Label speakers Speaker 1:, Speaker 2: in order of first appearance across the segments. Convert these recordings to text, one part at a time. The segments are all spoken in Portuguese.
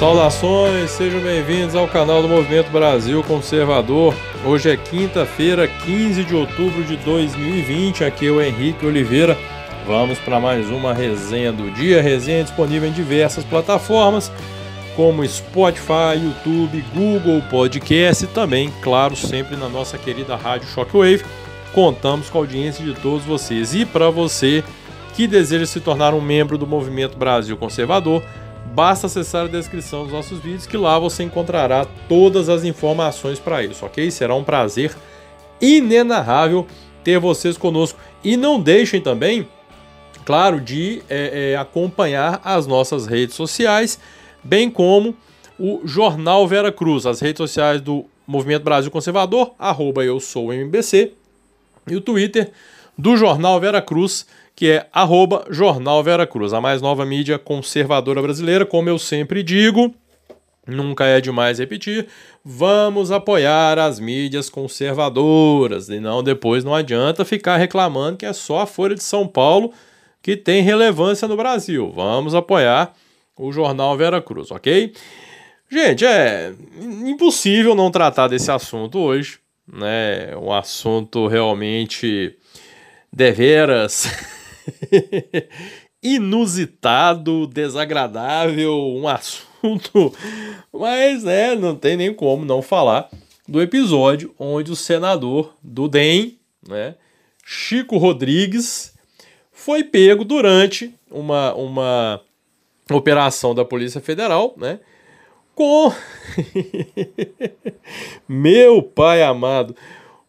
Speaker 1: Saudações, sejam bem-vindos ao canal do Movimento Brasil Conservador. Hoje é quinta-feira, 15 de outubro de 2020. Aqui é o Henrique Oliveira. Vamos para mais uma resenha do dia. Resenha disponível em diversas plataformas, como Spotify, YouTube, Google Podcast e também, claro, sempre na nossa querida rádio Shockwave. Contamos com a audiência de todos vocês. E para você que deseja se tornar um membro do Movimento Brasil Conservador, basta acessar a descrição dos nossos vídeos que lá você encontrará todas as informações para isso, ok? Será um prazer inenarrável ter vocês conosco. E não deixem também, claro, de é, é, acompanhar as nossas redes sociais, bem como o Jornal Vera Cruz, as redes sociais do Movimento Brasil Conservador, arroba eu sou MBC, e o Twitter do Jornal Vera Cruz, que é arroba Jornal Vera Cruz, a mais nova mídia conservadora brasileira, como eu sempre digo, nunca é demais repetir, vamos apoiar as mídias conservadoras, e não depois não adianta ficar reclamando que é só a Folha de São Paulo que tem relevância no Brasil. Vamos apoiar o Jornal Vera Cruz, ok? Gente, é impossível não tratar desse assunto hoje, né? Um assunto realmente deveras inusitado, desagradável, um assunto, mas é, não tem nem como não falar do episódio onde o senador do DEM, né, Chico Rodrigues, foi pego durante uma, uma operação da Polícia Federal, né, com meu pai amado,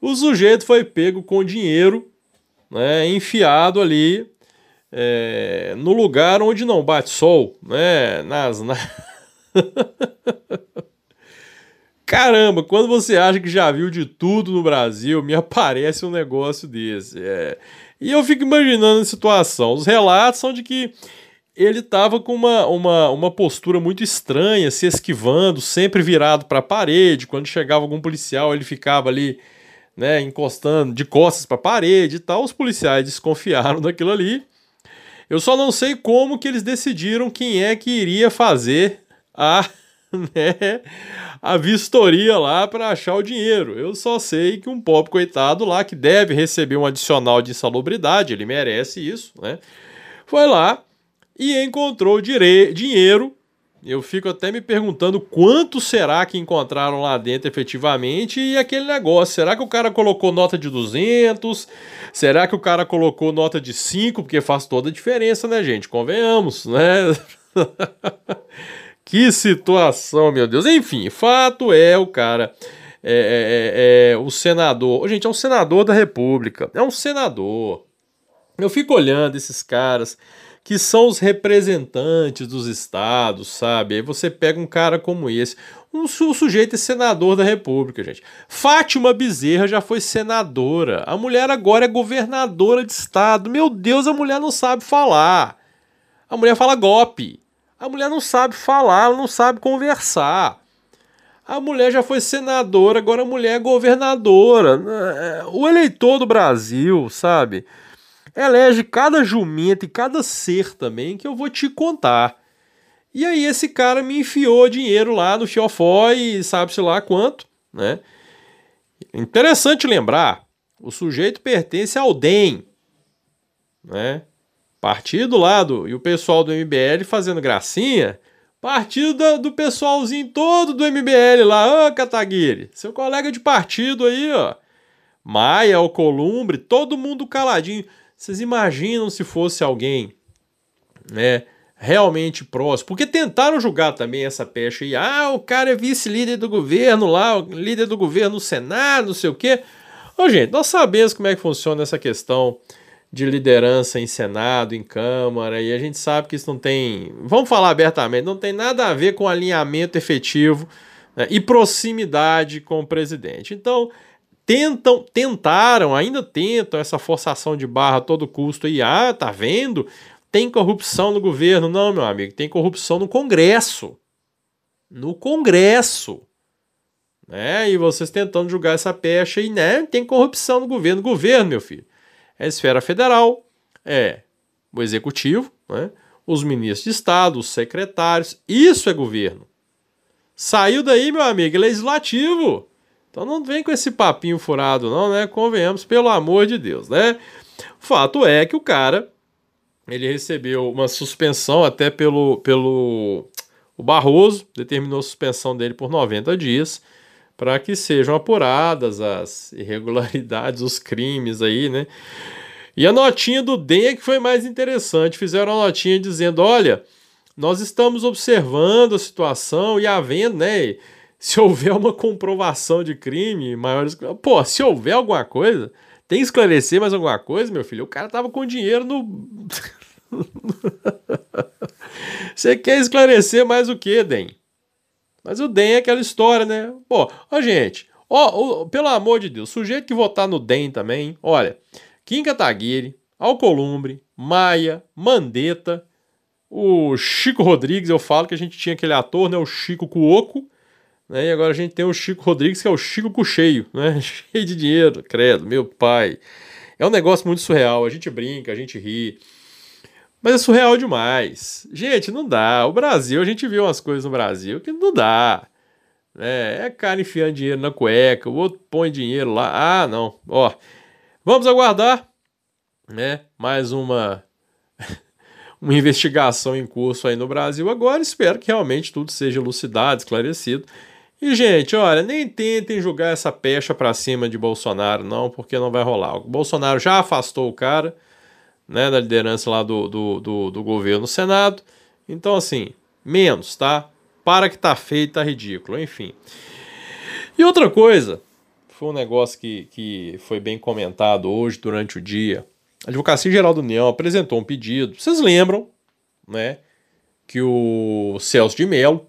Speaker 1: o sujeito foi pego com dinheiro né, enfiado ali é, no lugar onde não bate sol, né, nas, na... Caramba, quando você acha que já viu de tudo no Brasil, me aparece um negócio desse. É. E eu fico imaginando a situação. Os relatos são de que ele estava com uma, uma, uma postura muito estranha, se esquivando, sempre virado para a parede. Quando chegava algum policial, ele ficava ali né, encostando de costas para a parede e tal. Os policiais desconfiaram daquilo ali. Eu só não sei como que eles decidiram quem é que iria fazer a, né, a vistoria lá para achar o dinheiro. Eu só sei que um pobre coitado lá que deve receber um adicional de insalubridade, ele merece isso, né? Foi lá e encontrou dinheiro eu fico até me perguntando quanto será que encontraram lá dentro efetivamente e aquele negócio. Será que o cara colocou nota de 200? Será que o cara colocou nota de 5? Porque faz toda a diferença, né, gente? Convenhamos, né? que situação, meu Deus. Enfim, fato é o cara. É, é, é, é o senador. Gente, é um senador da República. É um senador. Eu fico olhando esses caras que são os representantes dos estados, sabe? Aí você pega um cara como esse. Um, o sujeito é senador da República, gente. Fátima Bezerra já foi senadora. A mulher agora é governadora de estado. Meu Deus, a mulher não sabe falar. A mulher fala golpe. A mulher não sabe falar, ela não sabe conversar. A mulher já foi senadora, agora a mulher é governadora. É, o eleitor do Brasil, sabe? Elege cada jumento e cada ser também que eu vou te contar. E aí esse cara me enfiou dinheiro lá no e sabe-se lá quanto, né? Interessante lembrar, o sujeito pertence ao DEM, né? Partido lá do, e o pessoal do MBL fazendo gracinha, partido do, pessoalzinho todo do MBL lá, ô Kataguiri, seu colega de partido aí, ó. Maia, Alcolumbre, todo mundo caladinho. Vocês imaginam se fosse alguém, né, realmente próximo? Porque tentaram julgar também essa pecha aí. Ah, o cara é vice-líder do governo lá, líder do governo no Senado, não sei o quê. Ô, gente, nós sabemos como é que funciona essa questão de liderança em Senado, em Câmara, e a gente sabe que isso não tem, vamos falar abertamente, não tem nada a ver com alinhamento efetivo né, e proximidade com o presidente. Então, tentam, tentaram, ainda tentam essa forçação de barra a todo custo aí. Ah, tá vendo? Tem corrupção no governo. Não, meu amigo, tem corrupção no Congresso. No Congresso. Né? E vocês tentando julgar essa pecha e, né? Tem corrupção no governo. Governo, meu filho, é a esfera federal, é o executivo, né? os ministros de Estado, os secretários. Isso é governo. Saiu daí, meu amigo, legislativo. Então não vem com esse papinho furado, não, né? Convenhamos, pelo amor de Deus, né? Fato é que o cara ele recebeu uma suspensão até pelo, pelo o Barroso, determinou a suspensão dele por 90 dias para que sejam apuradas as irregularidades, os crimes aí, né? E a notinha do DEM é que foi mais interessante. Fizeram uma notinha dizendo: olha, nós estamos observando a situação e havendo, né? Se houver uma comprovação de crime, maiores. Pô, se houver alguma coisa, tem que esclarecer mais alguma coisa, meu filho. O cara tava com dinheiro no. Você quer esclarecer mais o que, DEM? Mas o DEM é aquela história, né? Pô, ó, gente, ó, ó, pelo amor de Deus, sujeito que votar no DEM também, olha, Kim Kataguiri, Alcolumbre, Maia, Mandetta, o Chico Rodrigues, eu falo que a gente tinha aquele ator, né, o Chico Cuoco, né, e agora a gente tem o Chico Rodrigues, que é o Chico Cucheio, né, cheio de dinheiro, credo, meu pai. É um negócio muito surreal, a gente brinca, a gente ri, mas é surreal demais. Gente, não dá. O Brasil, a gente viu umas coisas no Brasil que não dá. É, é cara enfiando dinheiro na cueca, o outro põe dinheiro lá. Ah, não. Ó, vamos aguardar, né? Mais uma uma investigação em curso aí no Brasil agora. Espero que realmente tudo seja elucidado, esclarecido. E, gente, olha, nem tentem jogar essa pecha para cima de Bolsonaro, não, porque não vai rolar. O Bolsonaro já afastou o cara né, da liderança lá do, do, do, do governo no Senado. Então, assim, menos, tá? Para que tá feio, tá ridículo, enfim. E outra coisa, foi um negócio que, que foi bem comentado hoje durante o dia. A Advocacia Geral da União apresentou um pedido. Vocês lembram, né, que o Celso de Mello,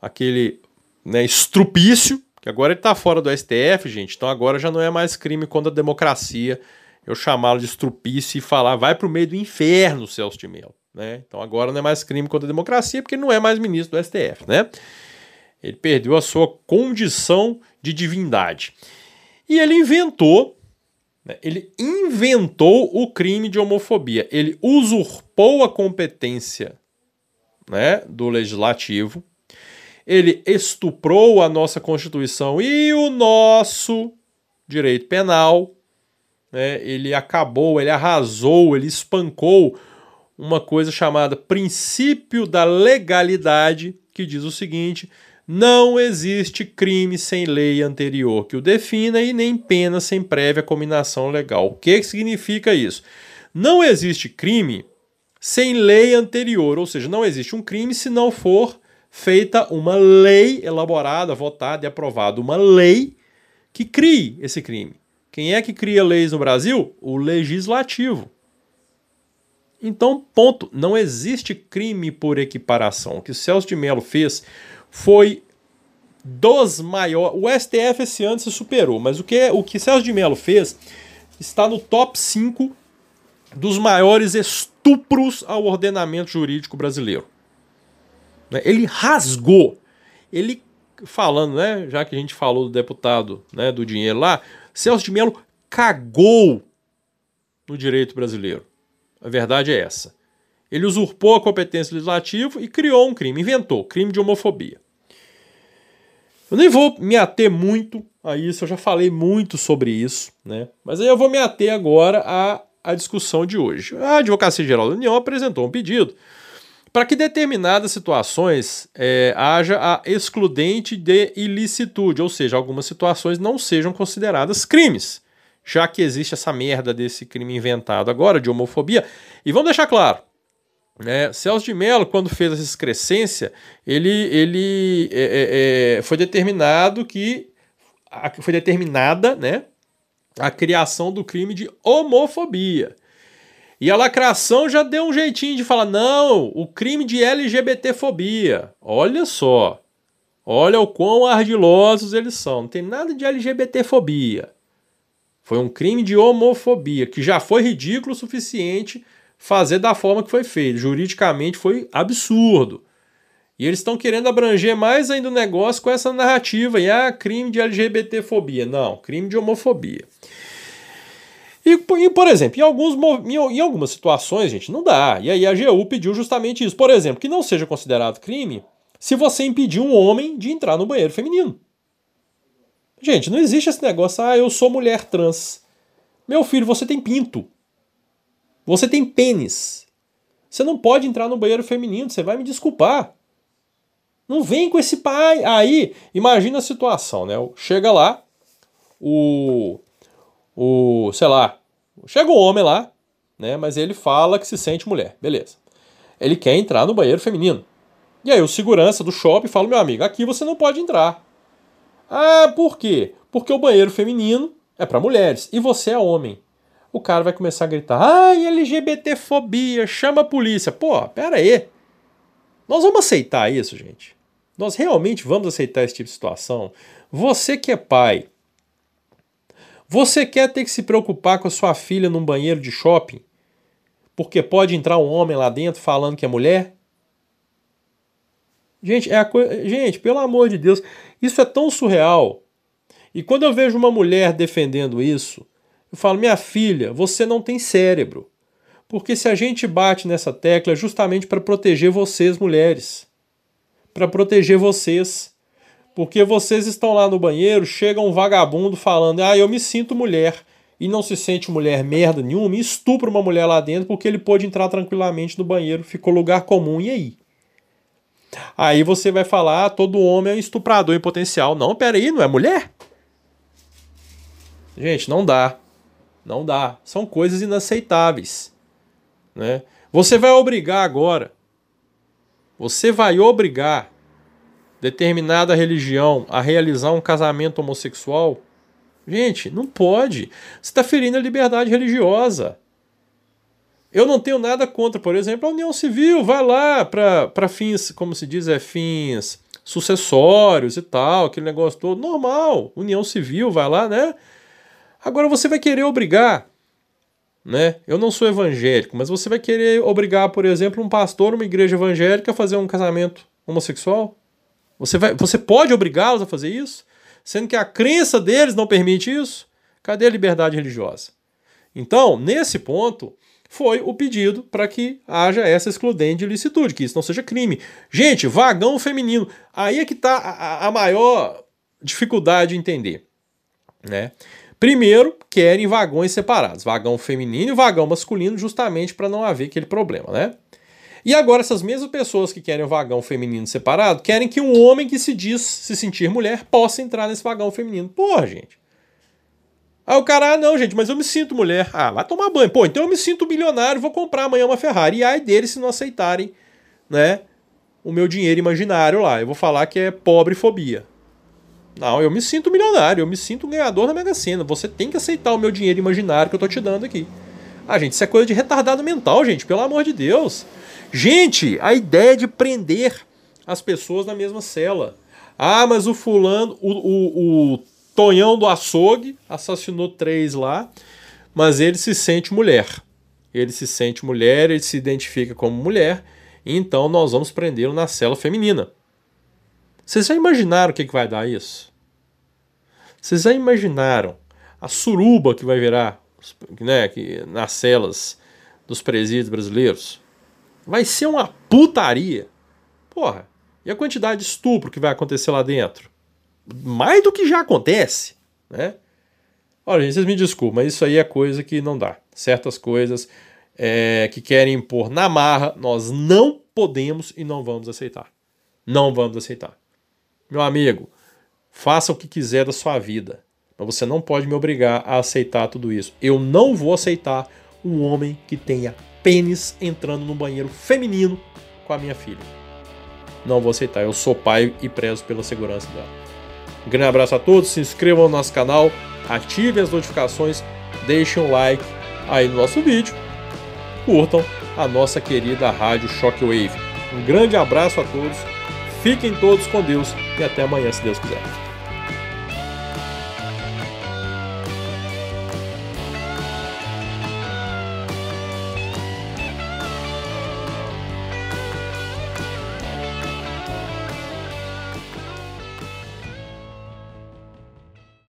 Speaker 1: aquele né, estrupício, que agora ele está fora do STF, gente, então agora já não é mais crime contra a democracia eu chamá-lo de estrupício e falar vai para o meio do inferno, Celso de Mello. Né? Então agora não é mais crime contra a democracia, porque ele não é mais ministro do STF. Né? Ele perdeu a sua condição de divindade. E ele inventou, né? ele inventou o crime de homofobia. Ele usurpou a competência né, do legislativo, ele estuprou a nossa Constituição e o nosso direito penal né, ele acabou, ele arrasou, ele espancou uma coisa chamada princípio da legalidade, que diz o seguinte: não existe crime sem lei anterior que o defina e nem pena sem prévia combinação legal. O que significa isso? Não existe crime sem lei anterior, ou seja, não existe um crime se não for feita uma lei elaborada, votada e aprovada, uma lei que crie esse crime. Quem é que cria leis no Brasil? O legislativo. Então, ponto. Não existe crime por equiparação. O que o Celso de Mello fez foi dos maiores. O STF esse ano se superou, mas o que, o que Celso de Mello fez está no top 5 dos maiores estupros ao ordenamento jurídico brasileiro. Né? Ele rasgou. Ele falando, né? Já que a gente falou do deputado, né, do dinheiro lá, Celso de Mello cagou no direito brasileiro. A verdade é essa. Ele usurpou a competência legislativa e criou um crime, inventou, crime de homofobia. Eu nem vou me ater muito a isso, eu já falei muito sobre isso, né? Mas aí eu vou me ater agora à, à discussão de hoje. A Advocacia Geral da União apresentou um pedido para que determinadas situações é, haja a excludente de ilicitude, ou seja, algumas situações não sejam consideradas crimes, já que existe essa merda desse crime inventado agora de homofobia. E vamos deixar claro, né, Celso de Mello, quando fez essa excrescência, ele, ele é, é, é foi determinado que foi determinada, né, a criação do crime de homofobia. E a lacração já deu um jeitinho de falar: não, o crime de LGBTfobia. Olha só. Olha o quão ardilosos eles são. Não tem nada de LGBTfobia. Foi um crime de homofobia, que já foi ridículo o suficiente fazer da forma que foi feito. Juridicamente foi absurdo. E eles estão querendo abranger mais ainda o negócio com essa narrativa. E ah, crime de LGBTfobia. Não, crime de homofobia. E, e, por exemplo, em, alguns, em, algumas situações, gente, não dá. E aí a AGU pediu justamente isso. Por exemplo, que não seja considerado crime se você impedir um homem de entrar no banheiro feminino. Gente, não existe esse negócio, ah, eu sou mulher trans. Meu filho, você tem pinto. Você tem pênis. Você não pode entrar no banheiro feminino, você vai me desculpar. Não vem com esse pai. Aí, imagina a situação, né? Chega lá, o. O. Sei lá. Chega um homem lá, né? Mas ele fala que se sente mulher. Beleza. Ele quer entrar no banheiro feminino. E aí o segurança do shopping fala: meu amigo, aqui você não pode entrar. Ah, por quê? Porque o banheiro feminino é para mulheres e você é homem o cara vai começar a gritar: ai, LGBTfobia, chama a polícia. Pô, pera aí. Nós vamos aceitar isso, gente? Nós realmente vamos aceitar esse tipo de situação? Você que é pai, você quer ter que se preocupar com a sua filha num banheiro de shopping? Porque pode entrar um homem lá dentro falando que é mulher? Gente, é a. Gente, pelo amor de Deus, isso é tão surreal. E quando eu vejo uma mulher defendendo isso, eu falo, minha filha, você não tem cérebro. Porque se a gente bate nessa tecla é justamente para proteger vocês, mulheres. Para proteger vocês. Porque vocês estão lá no banheiro, chega um vagabundo falando: Ah, eu me sinto mulher. E não se sente mulher merda nenhuma, e estupra uma mulher lá dentro porque ele pôde entrar tranquilamente no banheiro, ficou lugar comum, e aí? Aí você vai falar: ah, todo homem é um estuprador em potencial. Não, peraí, não é mulher? Gente, não dá. Não dá. São coisas inaceitáveis. Né? Você vai obrigar agora, você vai obrigar determinada religião a realizar um casamento homossexual? Gente, não pode. Você está ferindo a liberdade religiosa. Eu não tenho nada contra, por exemplo, a união civil. Vai lá para fins, como se diz, é fins sucessórios e tal, aquele negócio todo. Normal. União civil, vai lá, né? Agora você vai querer obrigar, né? Eu não sou evangélico, mas você vai querer obrigar, por exemplo, um pastor, uma igreja evangélica a fazer um casamento homossexual? Você, vai, você pode obrigá-los a fazer isso? Sendo que a crença deles não permite isso? Cadê a liberdade religiosa? Então, nesse ponto, foi o pedido para que haja essa excludente de licitude, que isso não seja crime. Gente, vagão feminino. Aí é que está a, a maior dificuldade de entender. Né? Primeiro, querem vagões separados, vagão feminino e vagão masculino, justamente para não haver aquele problema, né? E agora, essas mesmas pessoas que querem o vagão feminino separado querem que um homem que se diz se sentir mulher possa entrar nesse vagão feminino. Porra, gente. Aí o cara, ah, não, gente, mas eu me sinto mulher. Ah, vai tomar banho. Pô, então eu me sinto bilionário, vou comprar amanhã uma Ferrari. E ai deles se não aceitarem, né, o meu dinheiro imaginário lá. Eu vou falar que é pobre fobia. Não, eu me sinto milionário, eu me sinto ganhador da Mega Sena. Você tem que aceitar o meu dinheiro imaginário que eu tô te dando aqui. Ah, gente, isso é coisa de retardado mental, gente, pelo amor de Deus. Gente, a ideia de prender as pessoas na mesma cela. Ah, mas o fulano, o, o, o Tonhão do açougue assassinou três lá, mas ele se sente mulher. Ele se sente mulher, ele se identifica como mulher, então nós vamos prendê-lo na cela feminina. Vocês já imaginaram o que, que vai dar isso? Vocês já imaginaram a suruba que vai virar né, que, nas celas dos presídios brasileiros? Vai ser uma putaria. Porra, e a quantidade de estupro que vai acontecer lá dentro? Mais do que já acontece, né? Olha, gente, vocês me desculpem, mas isso aí é coisa que não dá. Certas coisas é, que querem impor na marra, nós não podemos e não vamos aceitar. Não vamos aceitar. Meu amigo, faça o que quiser da sua vida, mas você não pode me obrigar a aceitar tudo isso. Eu não vou aceitar um homem que tenha pênis entrando no banheiro feminino com a minha filha. Não vou aceitar. Eu sou pai e prezo pela segurança dela. Um grande abraço a todos, se inscrevam no nosso canal, ativem as notificações, deixem um like aí no nosso vídeo, curtam a nossa querida rádio Shockwave. Um grande abraço a todos Fiquem todos com Deus e até amanhã, se Deus quiser.